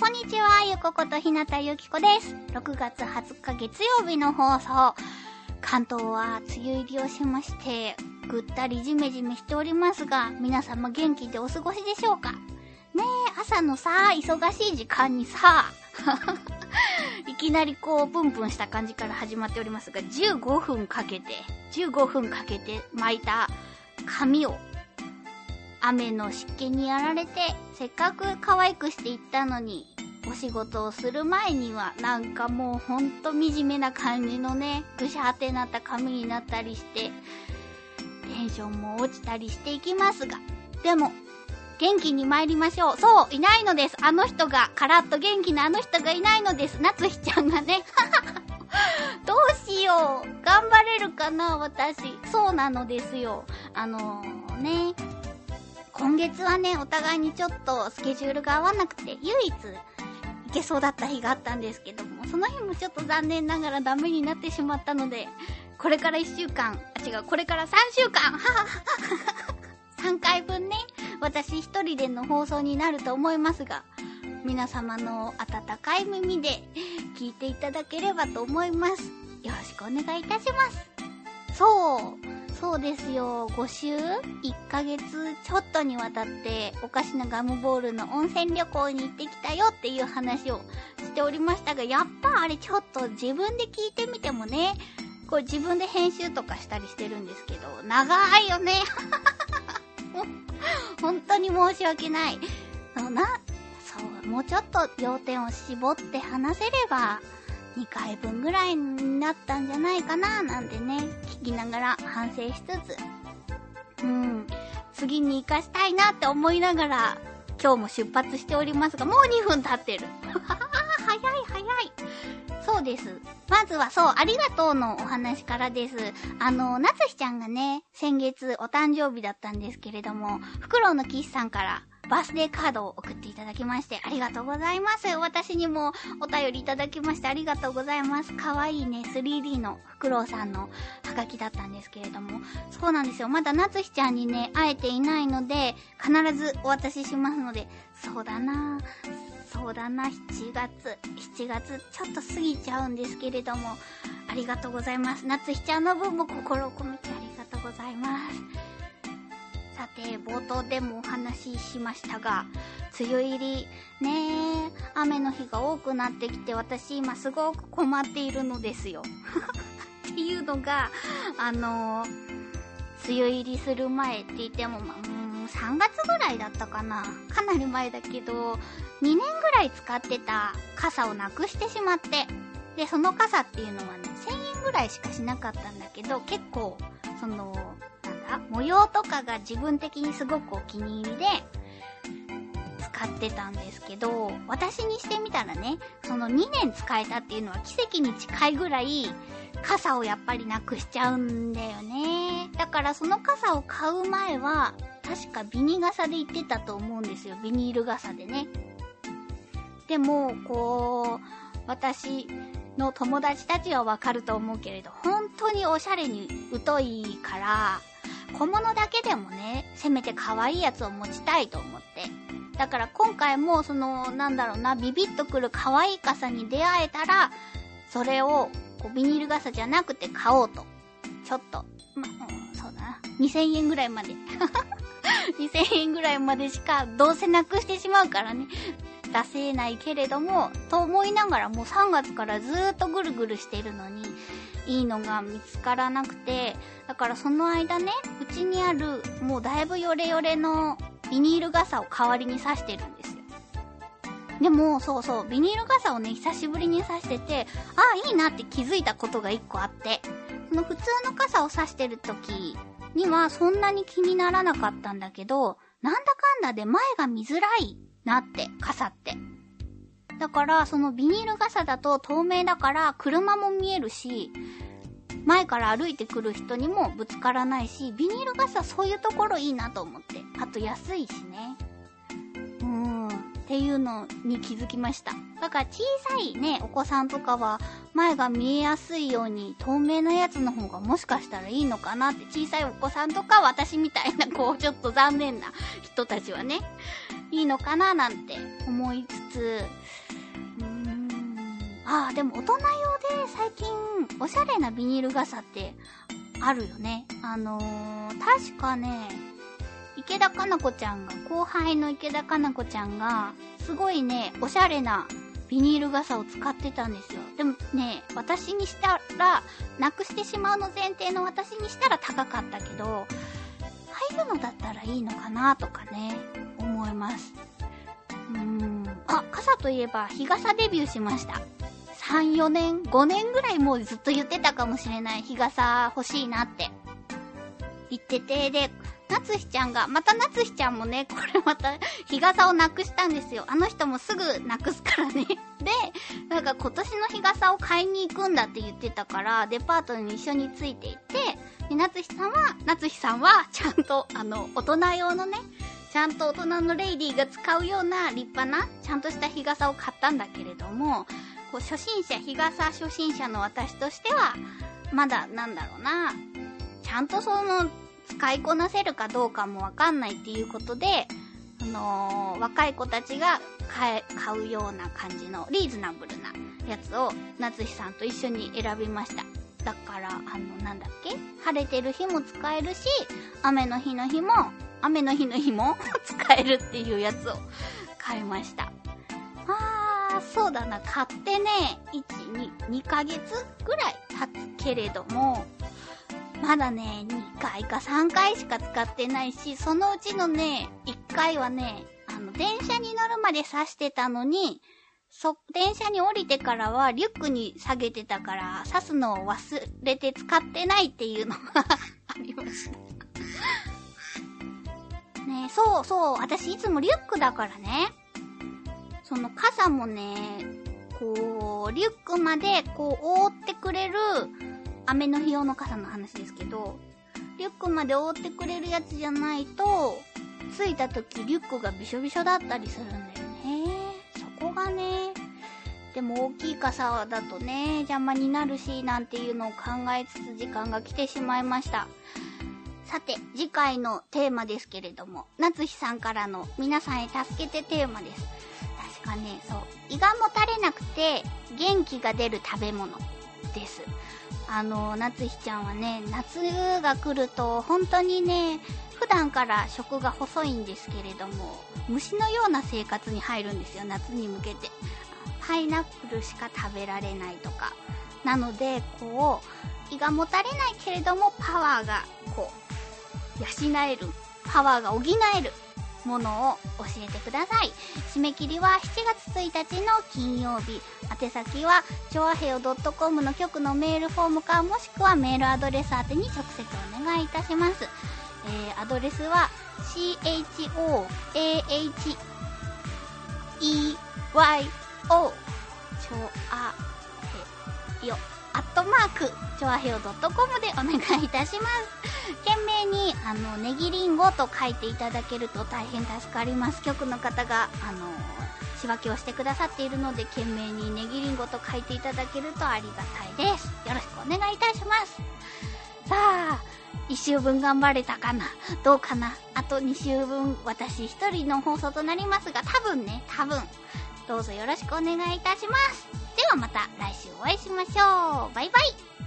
こんにちはゆこことひなたゆきこです。6月20日月曜日の放送。関東は梅雨入りをしまして、ぐったりじめじめしておりますが、皆様元気でお過ごしでしょうか？ねえ、朝のさ、忙しい時間にさ、いきなりこう、プンプンした感じから始まっておりますが、15分かけて、15分かけて巻いた髪を、雨の湿気にやられて、せっかく可愛くしていったのに、お仕事をする前にはなんかもうほんと惨めな感じのね、ぐしゃってなった髪になったりして、テンションも落ちたりしていきますが、でも、元気に参りましょう。そう、いないのです。あの人が、カラッと元気なあの人がいないのです。夏日ちゃんがね。どうしよう。頑張れるかな、私。そうなのですよ。あのー、ね。今月はね、お互いにちょっとスケジュールが合わなくて、唯一、いけそうだった日があったんですけども、その日もちょっと残念ながらダメになってしまったので、これから1週間、あ、違う、これから3週間、ははは3回分ね、私一人での放送になると思いますが、皆様の温かい耳で聞いていただければと思います。よろしくお願いいたします。そう、そうですよ。5週 ?1 ヶ月ちょっとにわたって、おかしなガムボールの温泉旅行に行ってきたよっていう話をしておりましたが、やっぱあれちょっと自分で聞いてみてもね、これ自分で編集とかしたりしてるんですけど、長いよね。本当に申し訳ない。そうな、そう、もうちょっと要点を絞って話せれば、2回分ぐらいになったんじゃないかな、なんてね、聞きながら反省しつつ、うん、次に活かしたいなって思いながら、今日も出発しておりますが、もう2分経ってる。早い早い。です。まずはそう、ありがとうのお話からです。あの、なつひちゃんがね、先月お誕生日だったんですけれども、フクロウのキスさんからバースデーカードを送っていただきまして、ありがとうございます。私にもお便りいただきましてありがとうございます。かわいいね、3D のフクロウさんのハガキだったんですけれども、そうなんですよ。まだなつひちゃんにね、会えていないので、必ずお渡ししますので、そうだなそうだな、7月、7月、ちょっと過ぎちゃうんですけれども、ありがとうございます。夏日ちゃんの分も心を込めてありがとうございます。さて、冒頭でもお話ししましたが、梅雨入り、ね、雨の日が多くなってきて、私今すごく困っているのですよ。っていうのが、あの梅雨入りする前って言っても、まあ、3月ぐらいだったかな。かなり前だけど、2年ぐらい使ってた傘をなくしてしまって、で、その傘っていうのはね、1000円ぐらいしかしなかったんだけど、結構、その、なんだ、模様とかが自分的にすごくお気に入りで、使ってたんですけど、私にしてみたらね、その2年使えたっていうのは奇跡に近いぐらい、傘をやっぱりなくしちゃうんだよね。だからその傘を買う前は、確かビニ傘で行ってたと思うんですよ。ビニール傘でね。でも、こう、私の友達たちはわかると思うけれど、本当におしゃれに疎いから、小物だけでもね、せめて可愛いやつを持ちたいと思って。だから今回も、その、なんだろうな、ビビッとくる可愛い傘に出会えたら、それを、こう、ビニール傘じゃなくて買おうと。ちょっと、ま、うん、そうだな。2000円ぐらいまで。2000円ぐらいまでしか、どうせなくしてしまうからね。出せないけれども、と思いながらもう3月からずーっとぐるぐるしてるのに、いいのが見つからなくて、だからその間ね、うちにある、もうだいぶヨレヨレのビニール傘を代わりに刺してるんですよ。でも、そうそう、ビニール傘をね、久しぶりに刺してて、ああ、いいなって気づいたことが一個あって、その普通の傘を刺してる時にはそんなに気にならなかったんだけど、なんだかんだで前が見づらいなって、傘って。だから、そのビニール傘だと透明だから車も見えるし、前から歩いてくる人にもぶつからないし、ビニール傘そういうところいいなと思って。あと安いしね。うーん。っていうのに気づきました。だから小さいね、お子さんとかは前が見えやすいように透明なやつの方がもしかしたらいいのかなって小さいお子さんとか私みたいなこうちょっと残念な人たちはね、いいのかななんて思いつつうーん、ああ、でも大人用で最近おしゃれなビニール傘ってあるよね。あのー、確かね、池田かな子ちゃんが、後輩の池田かな子ちゃんが、すごいね、おしゃれなビニール傘を使ってたんですよ。でもね、私にしたら、なくしてしまうの前提の私にしたら高かったけど、入るのだったらいいのかなとかね、思います。うーん。あ、傘といえば、日傘デビューしました。3、4年、5年ぐらいもうずっと言ってたかもしれない。日傘欲しいなって言ってて、で、夏日ちゃんが、また夏日ちゃんもね、これまた日傘をなくしたんですよ。あの人もすぐなくすからね。で、なんか今年の日傘を買いに行くんだって言ってたから、デパートに一緒についていって、で、夏日さんは、夏日さんは、ちゃんと、あの、大人用のね、ちゃんと大人のレイディーが使うような立派な、ちゃんとした日傘を買ったんだけれども、こう初心者、日傘初心者の私としては、まだなんだろうな、ちゃんとその、使いこなせるかどうかもわかんないっていうことで、あのー、若い子たちが買、買うような感じのリーズナブルなやつを夏日さんと一緒に選びました。だから、あの、なんだっけ？晴れてる日も使えるし、雨の日の日も、雨の日の日も 使えるっていうやつを買いましたあー。そうだな、買ってね、1、2、2ヶ月ぐらい経つけれども、まだね、2回か3回しか使ってないし、そのうちのね、1回はね、あの、電車に乗るまで刺してたのに、そ、電車に降りてからはリュックに下げてたから、刺すのを忘れて使ってないっていうのが ありましたねそうそう、私いつもリュックだからね。その傘もね、こう、リュックまでこう覆ってくれる、雨の日用の傘の話ですけど、リュックまで覆ってくれるやつじゃないと、着いた時リュックがびしょびしょだったりするんだよね。そこがね、でも大きい傘だとね、邪魔になるし、なんていうのを考えつつ時間が来てしまいました。さて、次回のテーマですけれども、夏日さんからの皆さんへ助けてテーマです確。かね、そう、胃がもたれなくて元気が出る食べ物です。あの、夏日ちゃんはね、夏が来ると本当にね、普段から食が細いんですけれども、虫のような生活に入るんですよ、夏に向けて。パイナップルしか食べられないとか。なので、こう、胃がもたれないけれども、パワーが、こう、養える。パワーが補える。ものを教えてください。締め切りは7月1日の金曜日。宛先は、ちょわへよ .com の局のメールフォームか、もしくはメールアドレス宛てに直接お願いいたします。えー、アドレスは、CHOAHEYO、ちょあへよ。アットマーク、ちょあへよ .com でお願いいたします。懸命に、あの、ネギリンゴと書いていただけると大変助かります。局の方が、あの、仕分けをしてくださっているので、懸命にネギリンゴと書いていただけるとありがたいです。よろしくお願いいたします。さあ、1週分頑張れたかな？どうかな？あと2週分、私一人の放送となりますが、多分ね、多分、どうぞよろしくお願いいたします。ではまた来週お会いしましょう。バイバイ。